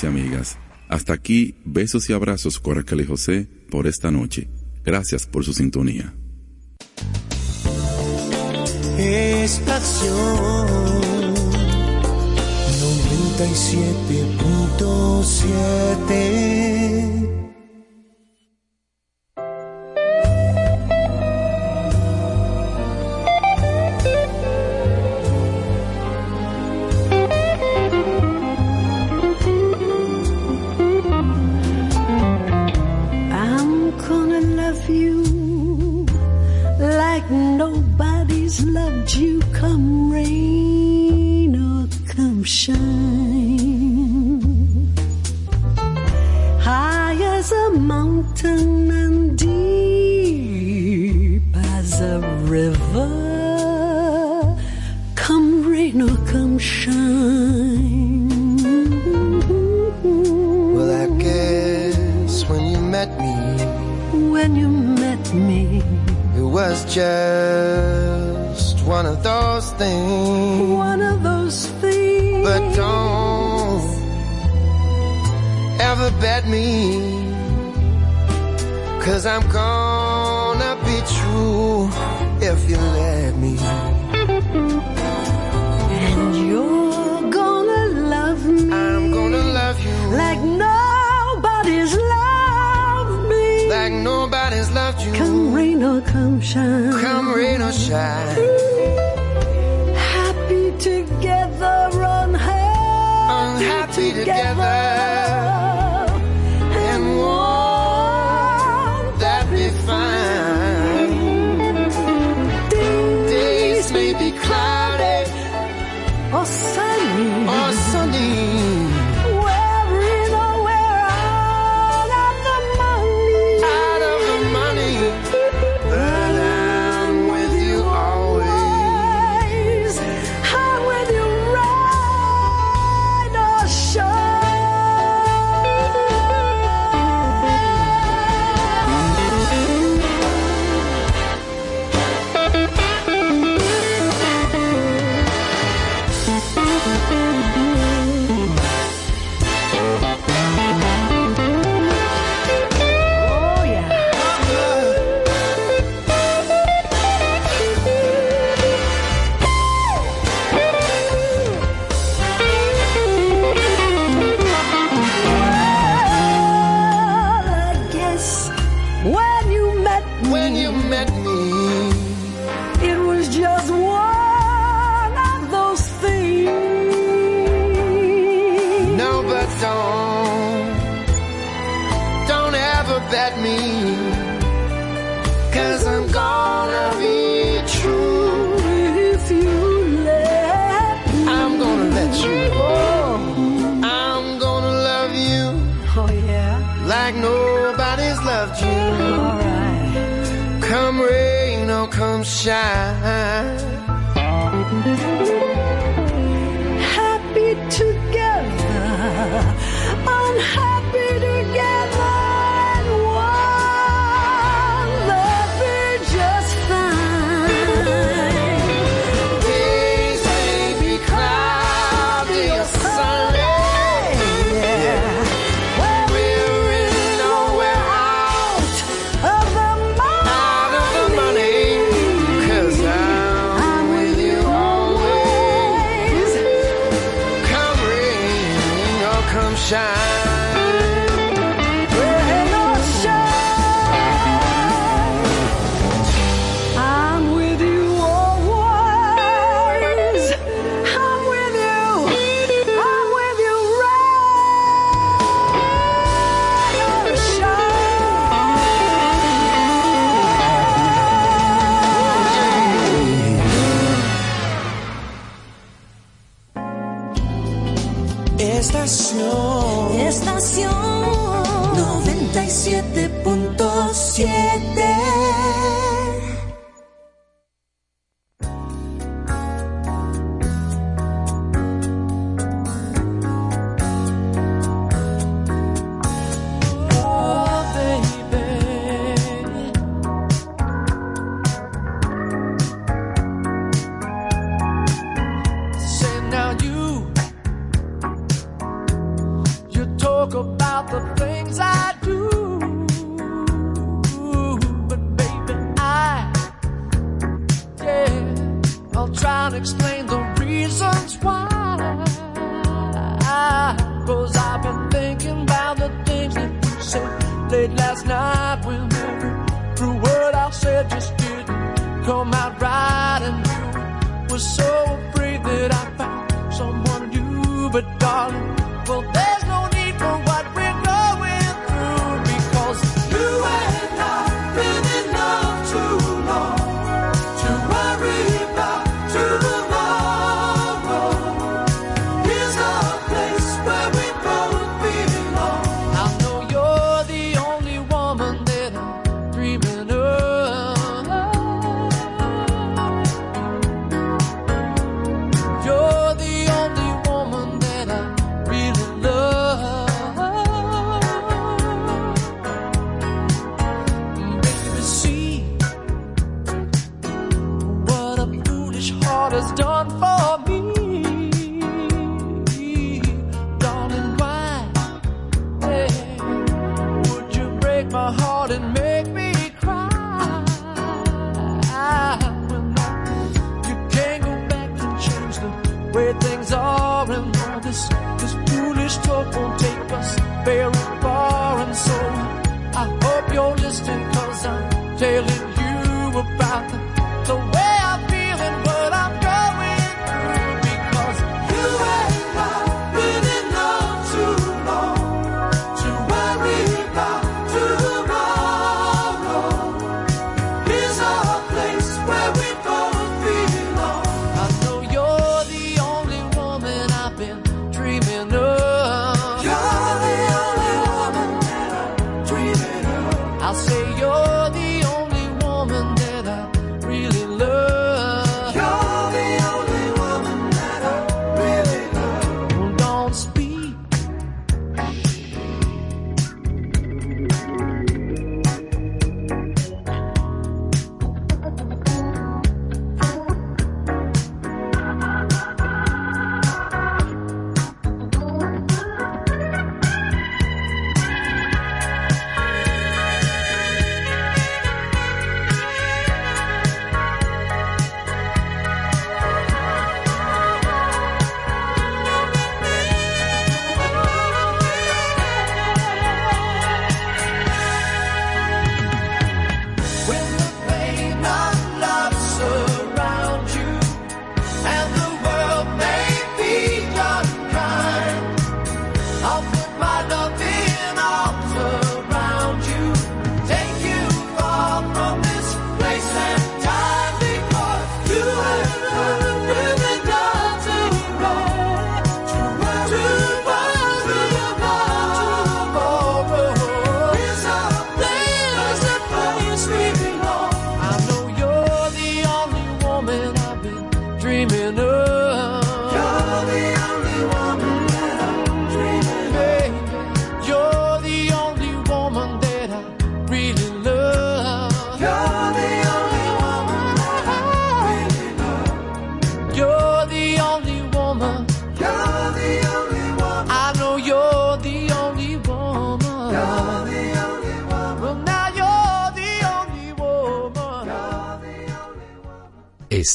Y amigas. Hasta aquí, besos y abrazos Coracal y José por esta noche. Gracias por su sintonía. Estación 97.7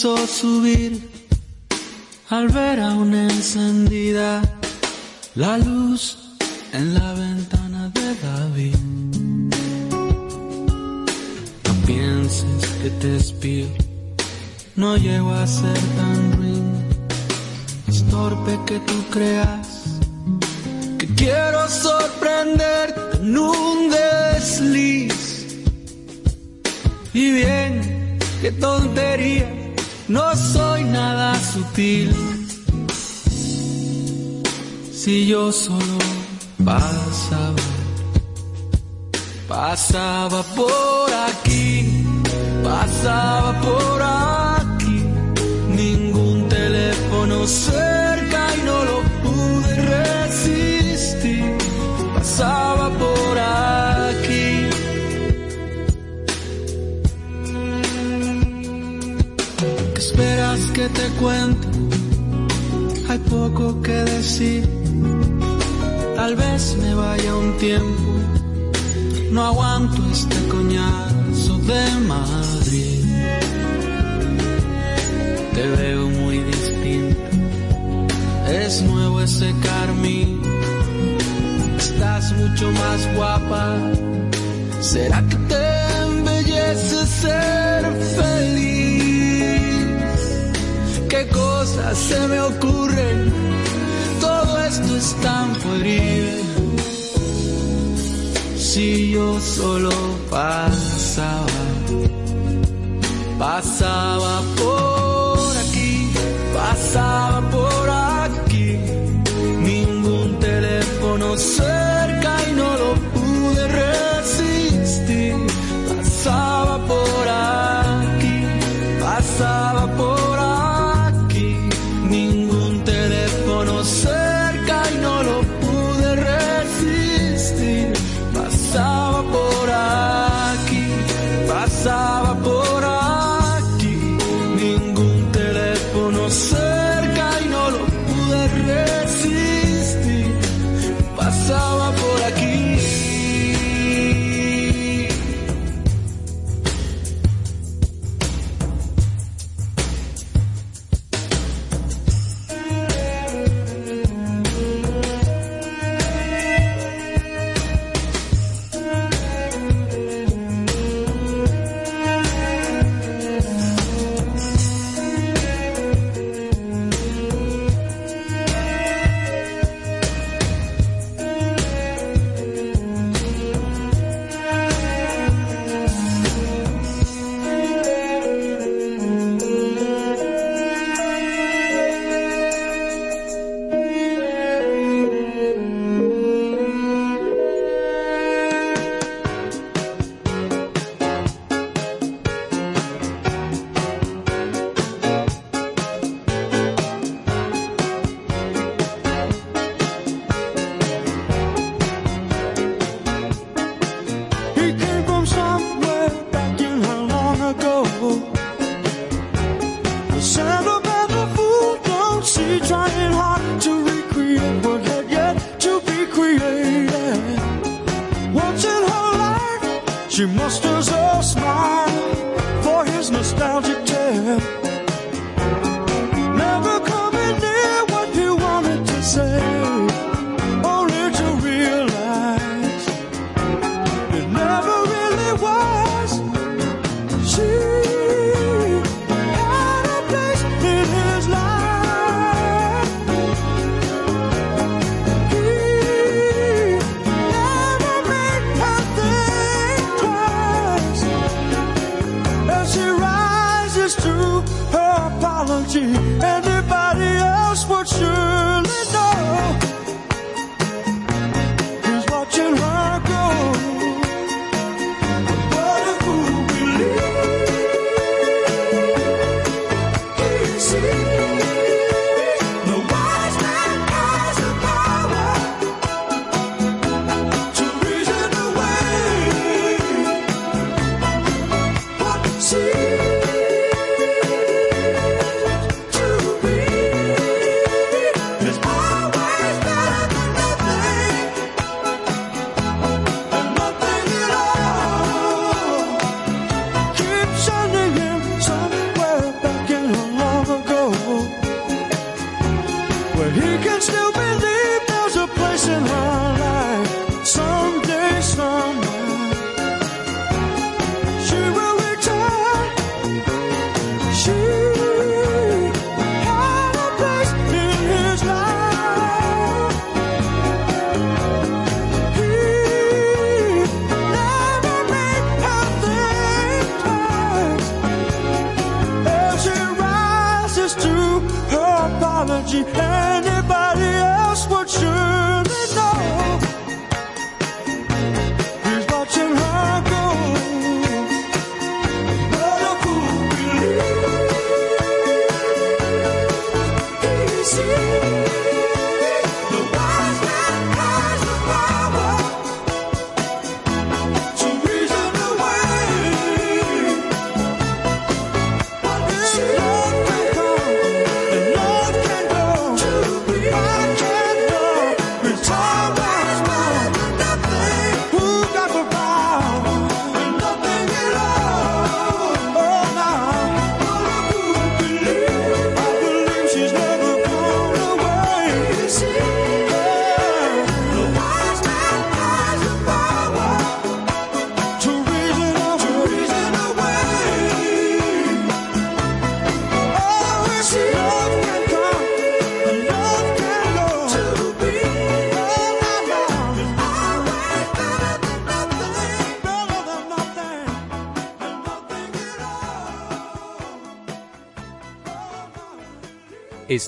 Hizo subir al ver aún encendida la luz en la ventana de David. No pienses que te espío, no llego a ser tan ruin, es torpe que tú creas Si yo solo pasaba, pasaba por aquí, pasaba por aquí, ningún teléfono cerca y no lo pude resistir, pasaba por aquí. ¿Qué esperas que te cuente? Hay poco que decir. Tal vez me vaya un tiempo. No aguanto este coñazo de Madrid. Te veo muy distinta. Es nuevo ese carmín. Estás mucho más guapa. ¿Será que te embellece ser feliz? ¿Qué cosas se me ocurren? Tan pueril. Si yo solo pasaba, pasaba por aquí, pasaba por aquí, ningún teléfono cerca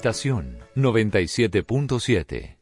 Estación 97.7.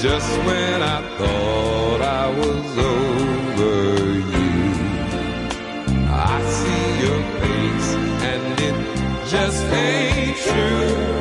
just when I thought I was over you. I see your face and it just ain't true.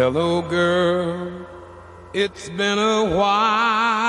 Hello, girl. It's been a while.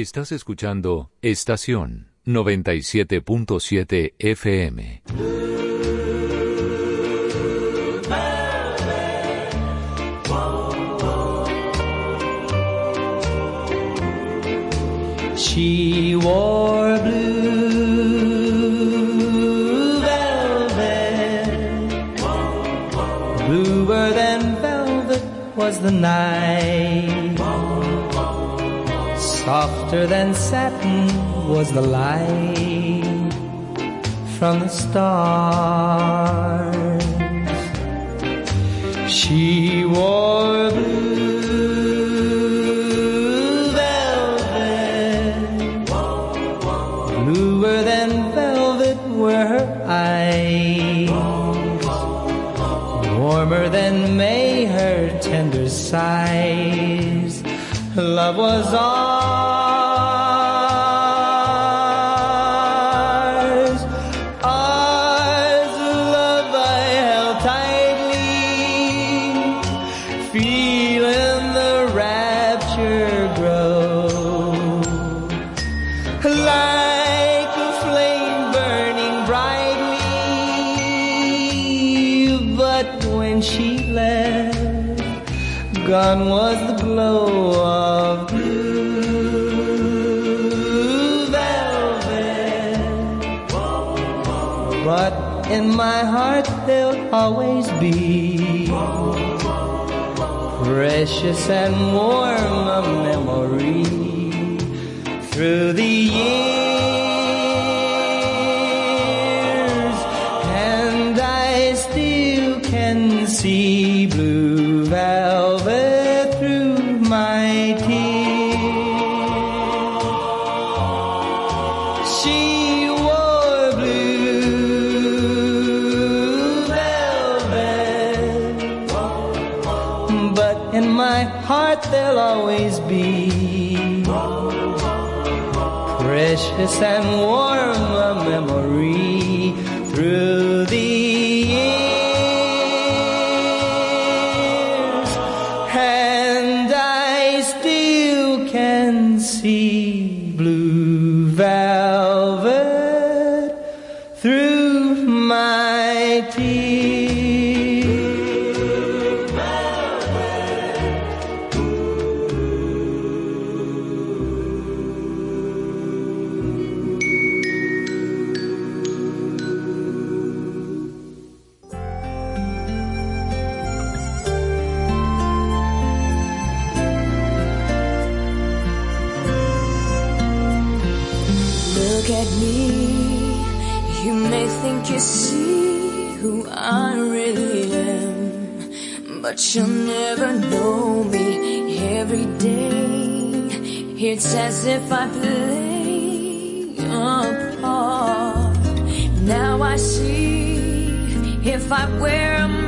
Estás escuchando Estación 97.7 FM. She wore blue velvet. Bluer than velvet was the night. Softer than satin was the light from the stars. She wore blue velvet, bluer than velvet were her eyes, warmer than May her tender sighs. Love was all. My heart there'll always be. Precious and warm a memory through the years, and I still can see darkness and war may think you see who I really am, but you'll never know me every day. It's as if I play a part. Now I see if I wear a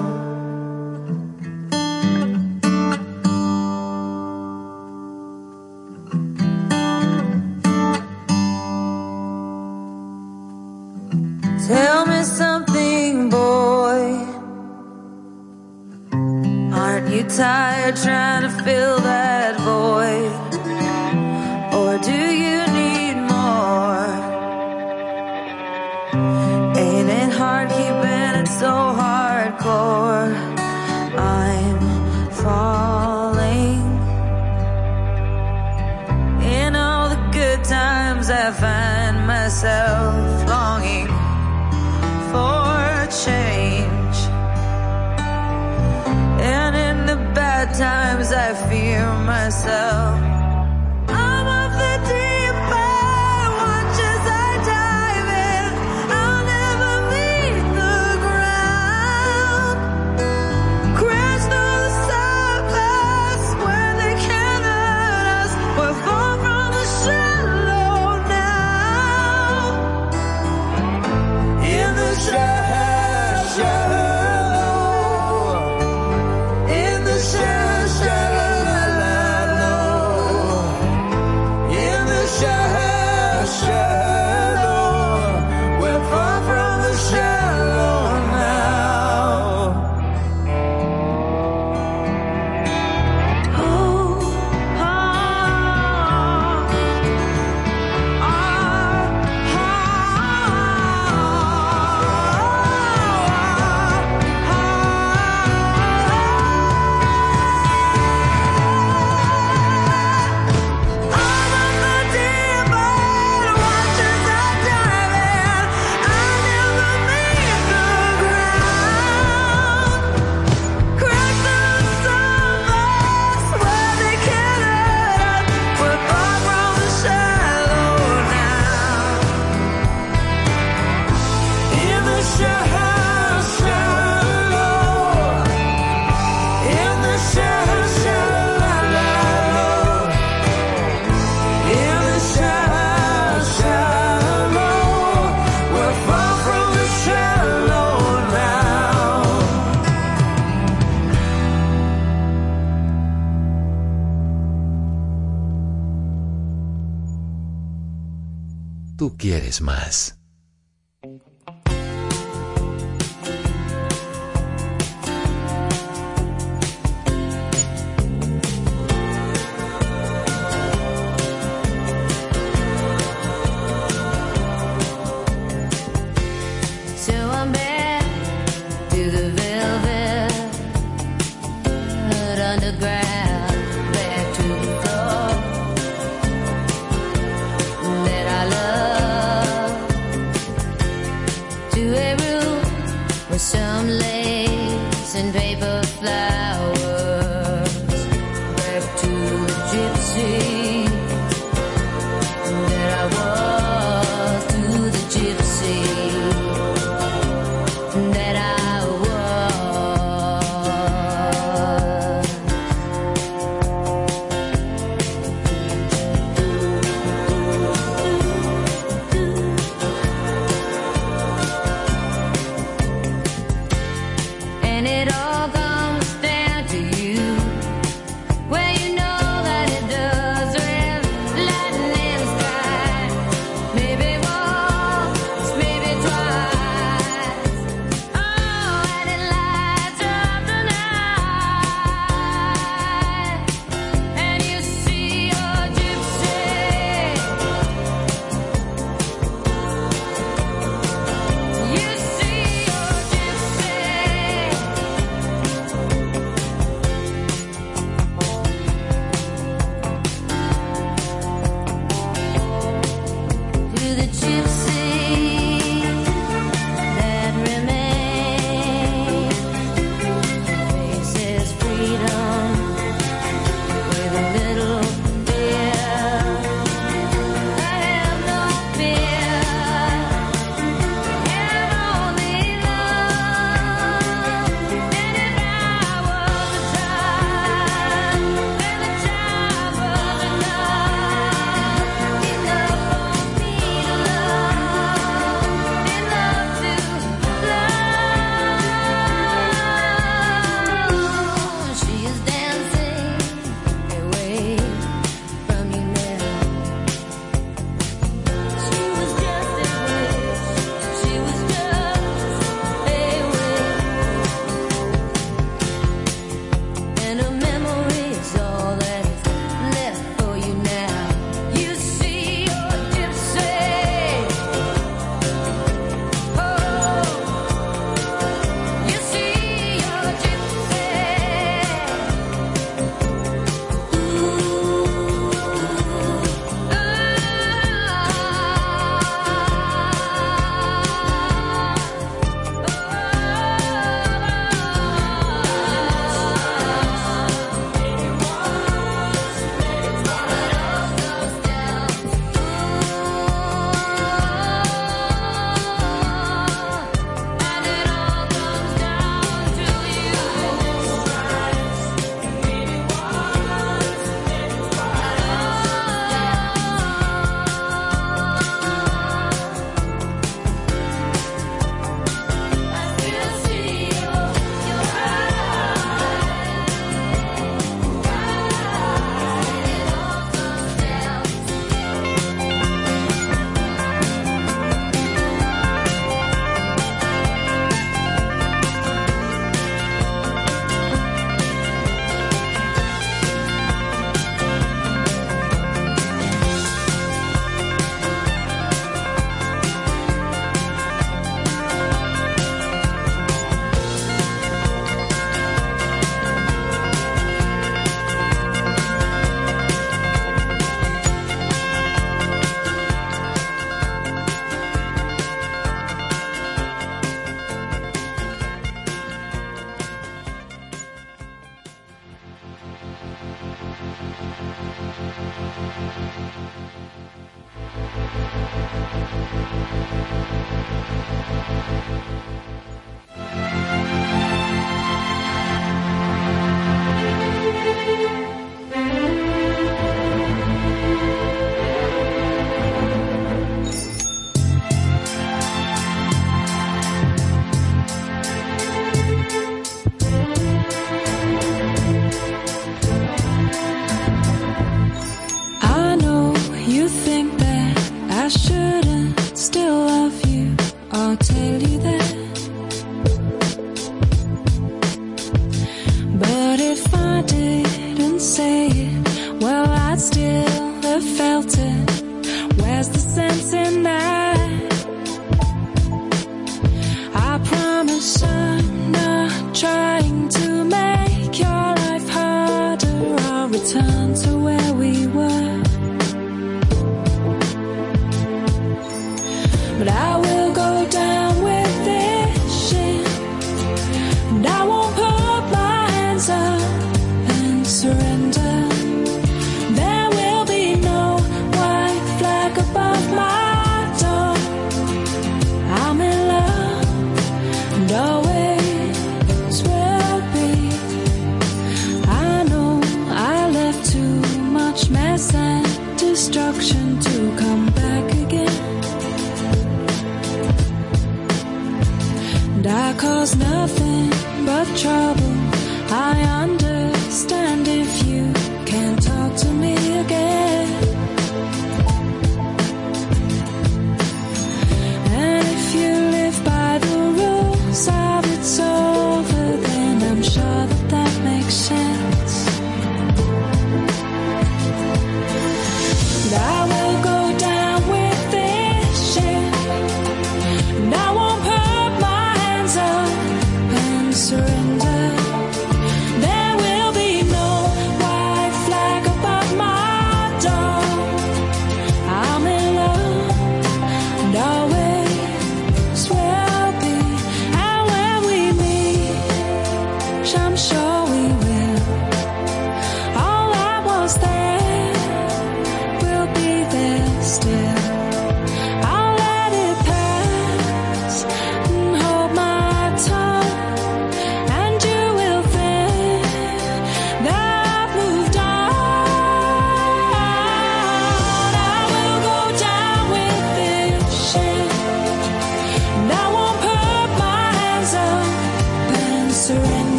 Tired trying to fill that Tú quieres más. Still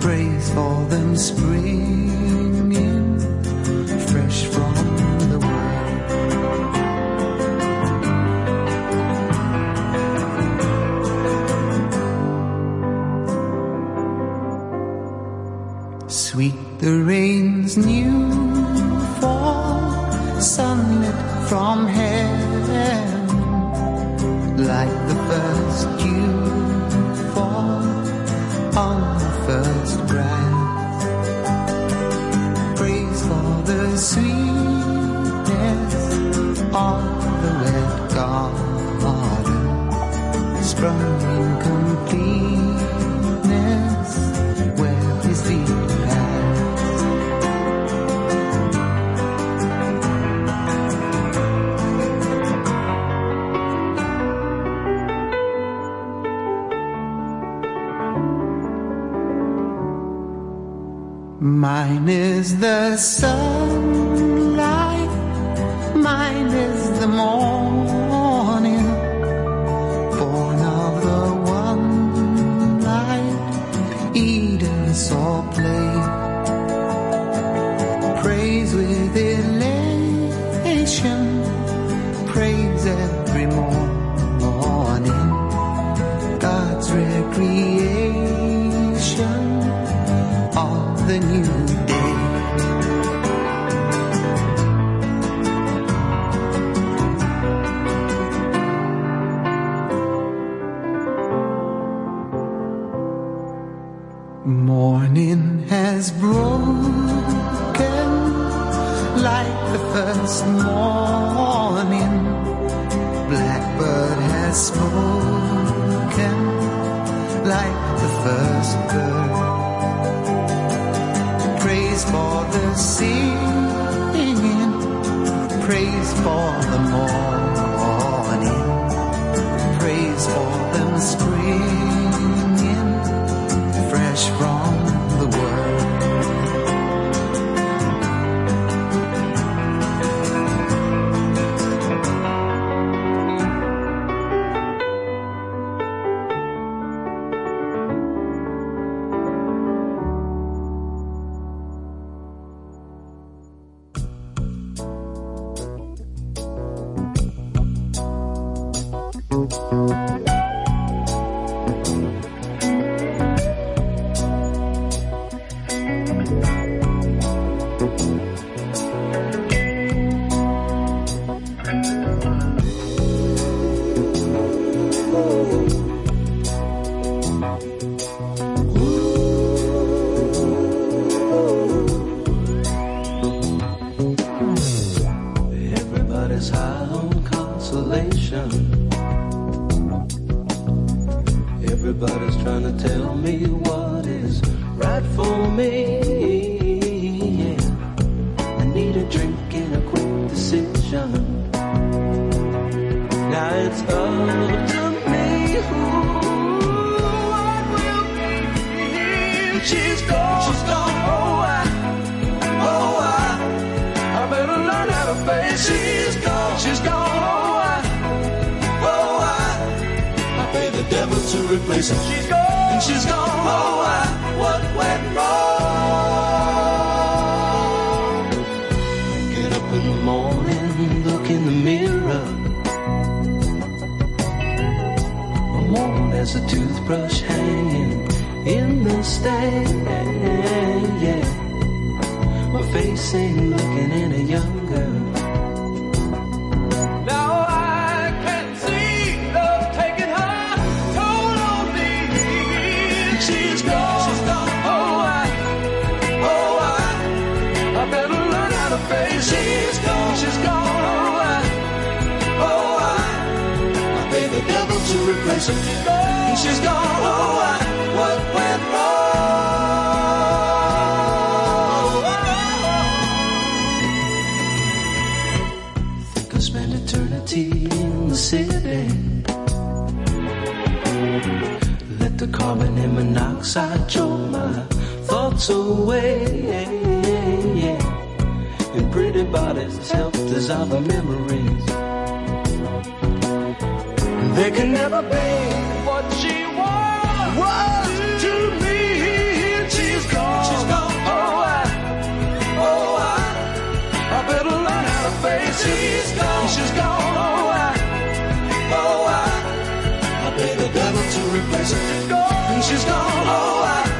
pray for them springing fresh from There's a toothbrush hanging in the stand. Yeah. my face ain't looking any a young girl. To replace her. Gone. She's gone. Oh, I, what went wrong? Think I'll spend eternity in the city. Let the carbon and monoxide choke my thoughts away. And pretty bodies help dissolve the memories. They can never be what she was, was to me. She's gone. She's gone. Oh, I, oh, I, I better learn how to face it. She's gone. She's gone. Oh, I, oh, I, I pay the devil to replace her. She's gone. She's gone. Oh, I,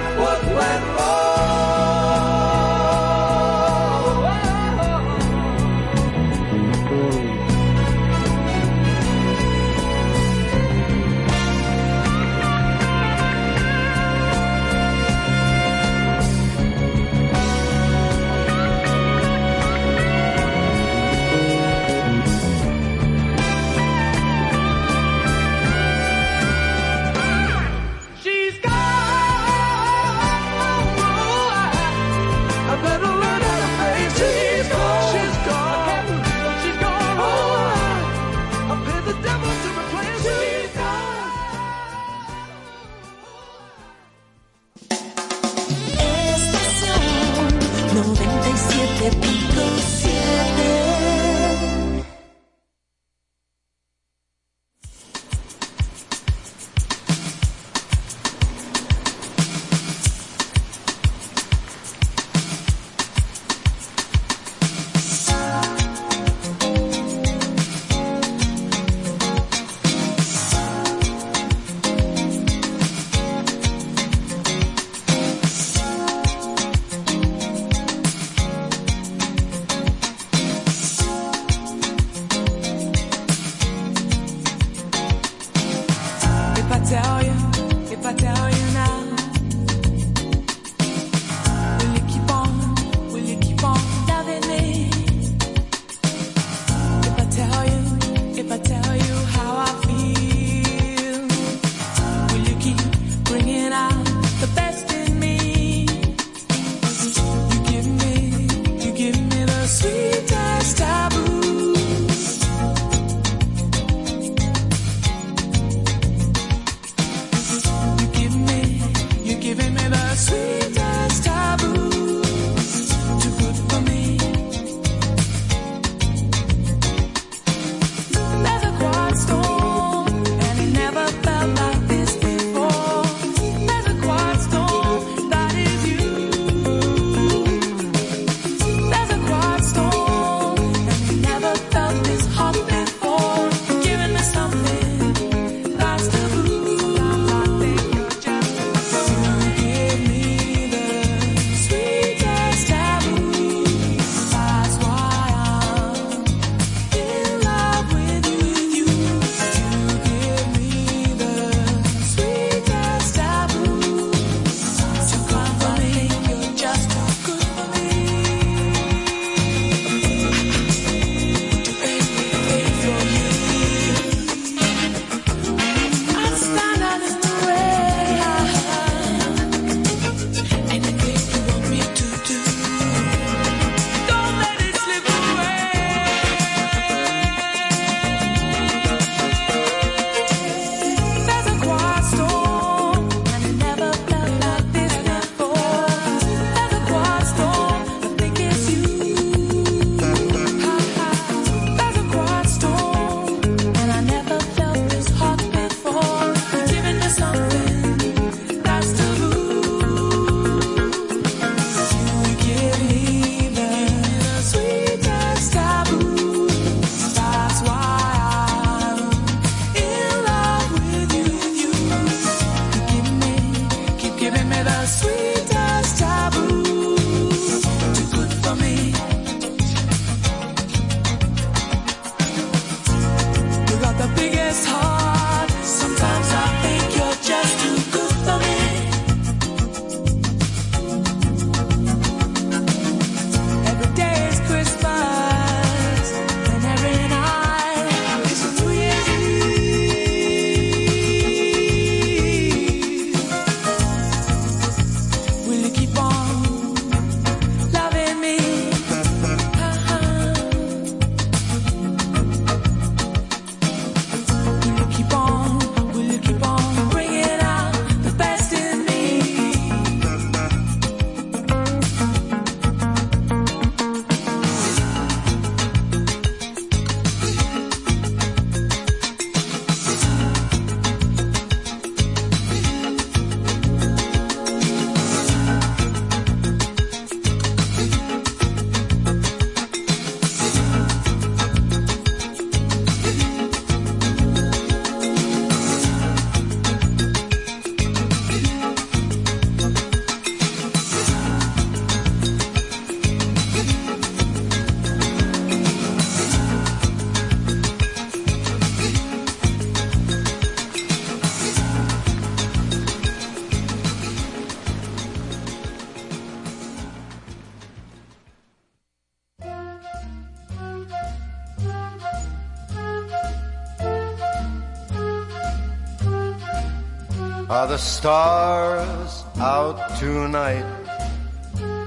stars out tonight?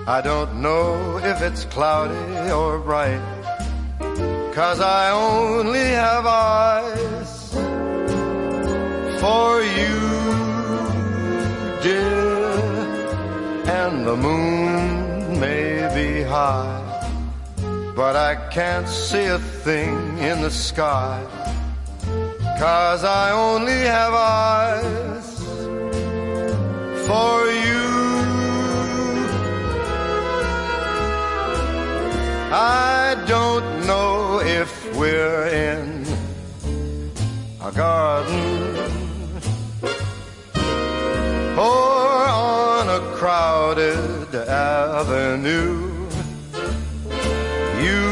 I don't know if it's cloudy or bright. Cause I only have eyes for you, dear. And the moon may be high, but I can't see a thing in the sky. Cause I only have eyes for you. I don't know if we're in a garden or on a crowded avenue. You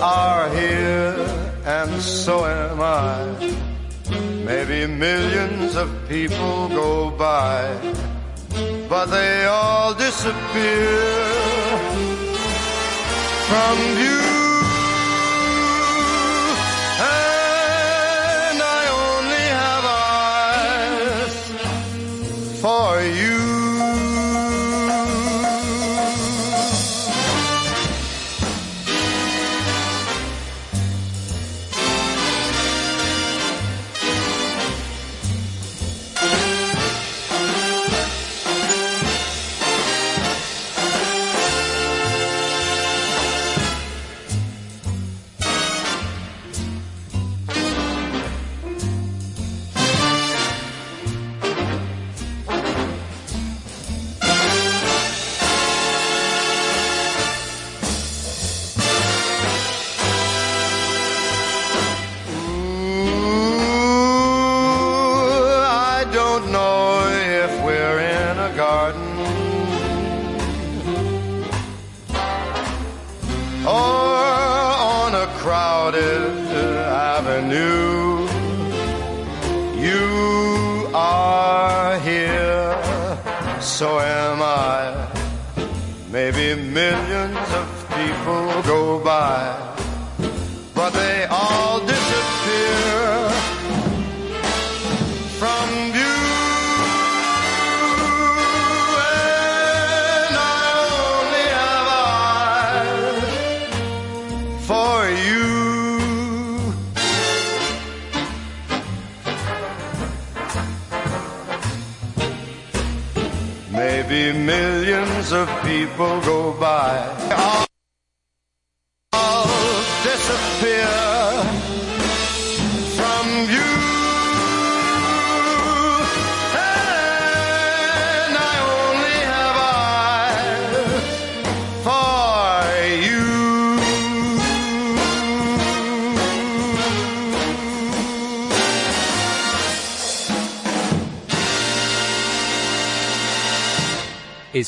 are here and so am I. Maybe millions people go by, but they all disappear from view.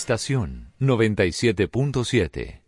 Estación 97.7.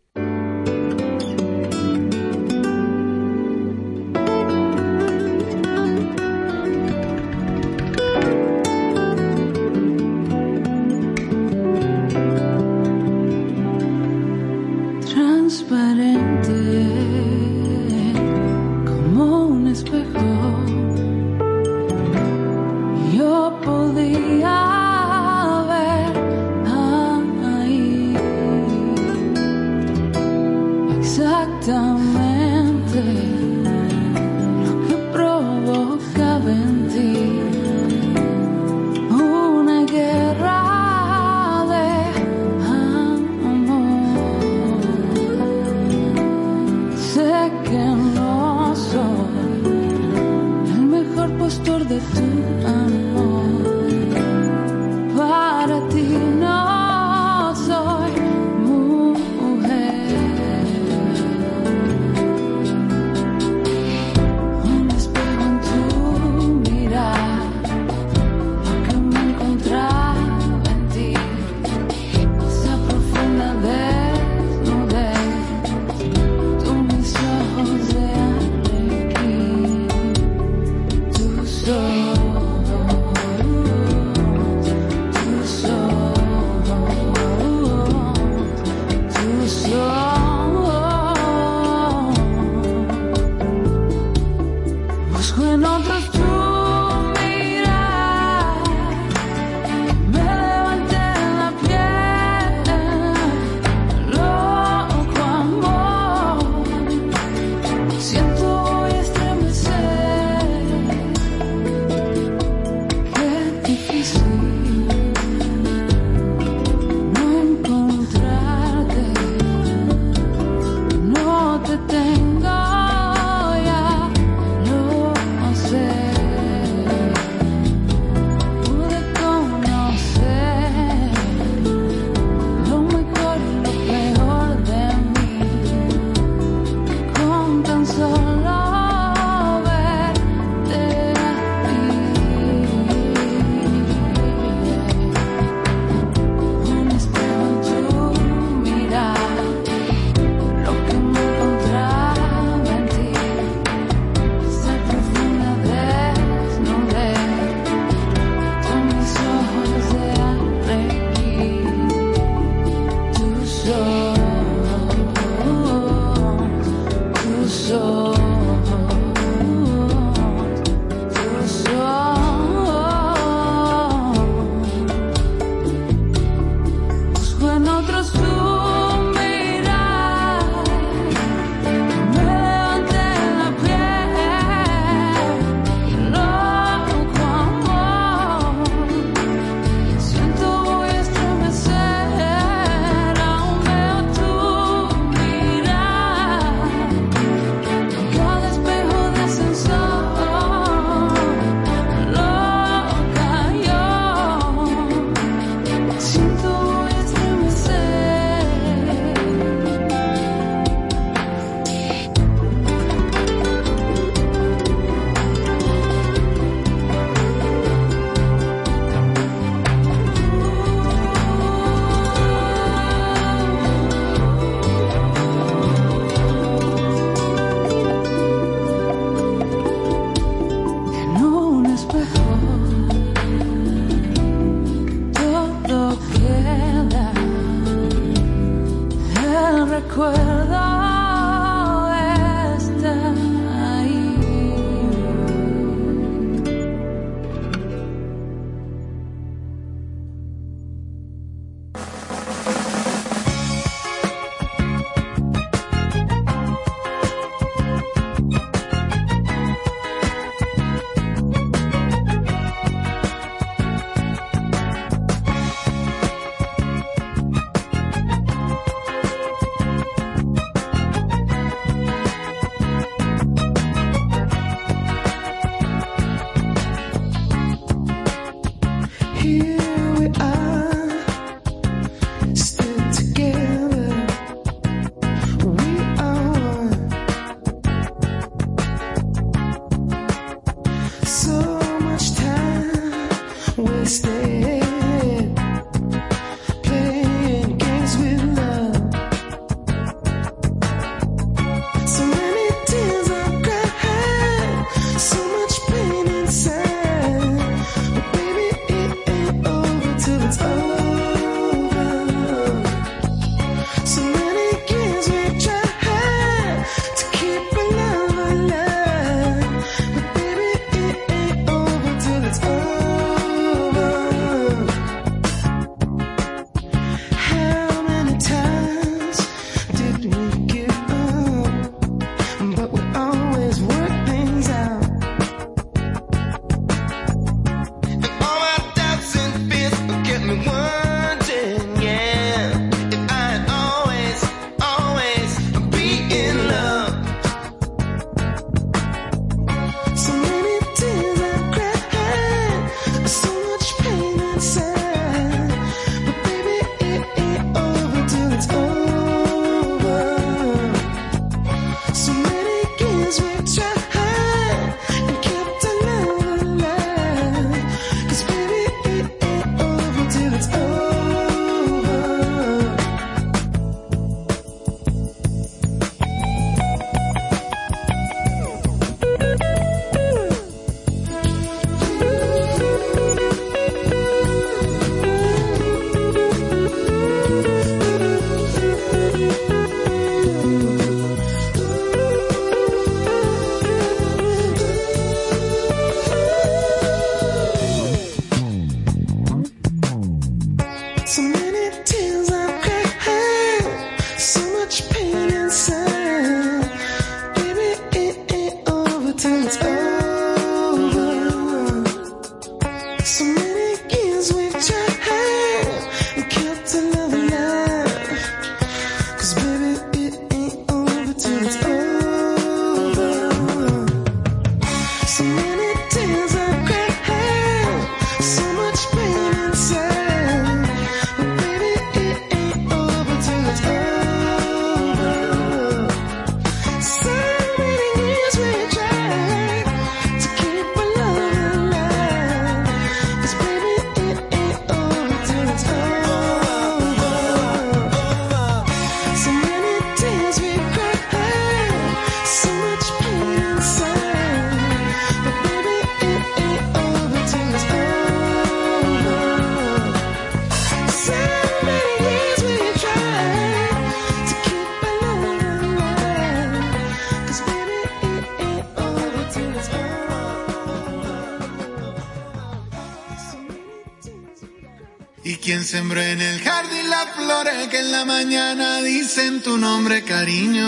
dicen tu nombre, cariño.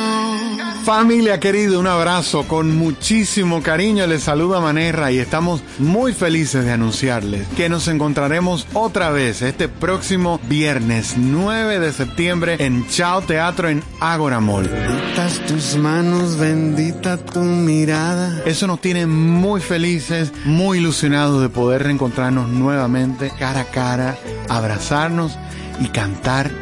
Familia querida, un abrazo con muchísimo cariño. Les saluda Manerra y estamos muy felices de anunciarles que nos encontraremos otra vez este próximo viernes 9 de septiembre en Chao Teatro en Ágora Mall. Benditas tus manos, bendita tu mirada. Eso nos tiene muy felices, muy ilusionados de poder reencontrarnos nuevamente cara a cara, abrazarnos y cantar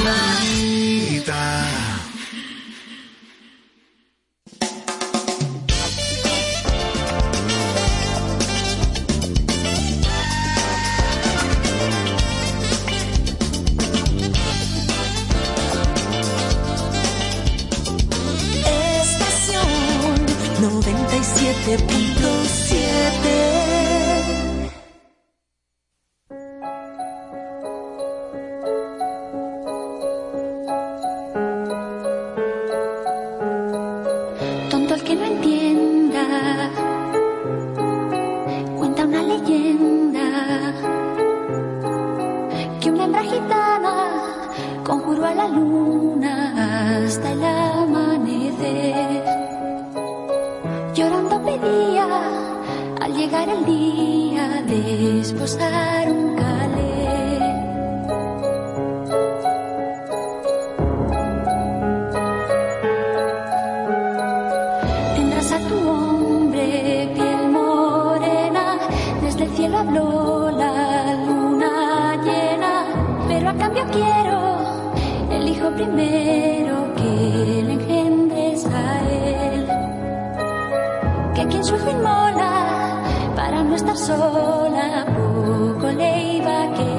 Desposar un calé. Tendrás a tu hombre piel morena, desde el cielo habló la luna llena, pero a cambio quiero el hijo primero que le engendres a él. Que quien su hijo no estar sola, poco le iba a querer.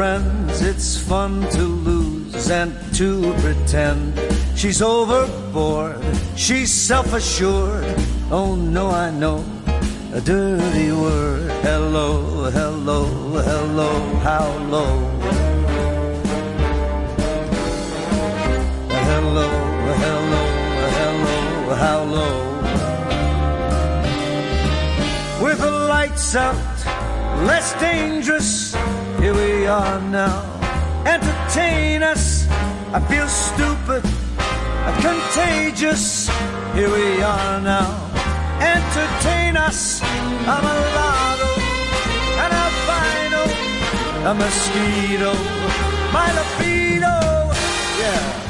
Friends. It's fun to lose and to pretend. She's overboard, she's self assured. Oh no, I know a dirty word. Hello, hello, hello, how low? Hello, hello, hello, how low? With the lights out, less dangerous. Here we are now. Entertain us. I feel stupid, I'm contagious. Here we are now. Entertain us. I'm a lotto, an albino, a mosquito, my libido. Yeah.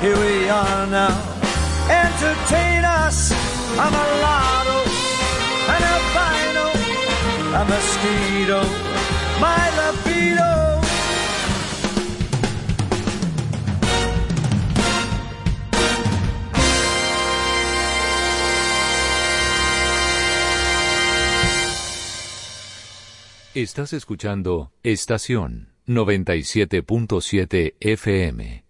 Here we are now. Entertain us. I'm a lotto, an albino, a mosquito, my libido. Estás escuchando Estación 97.7 FM.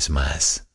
Quieres más.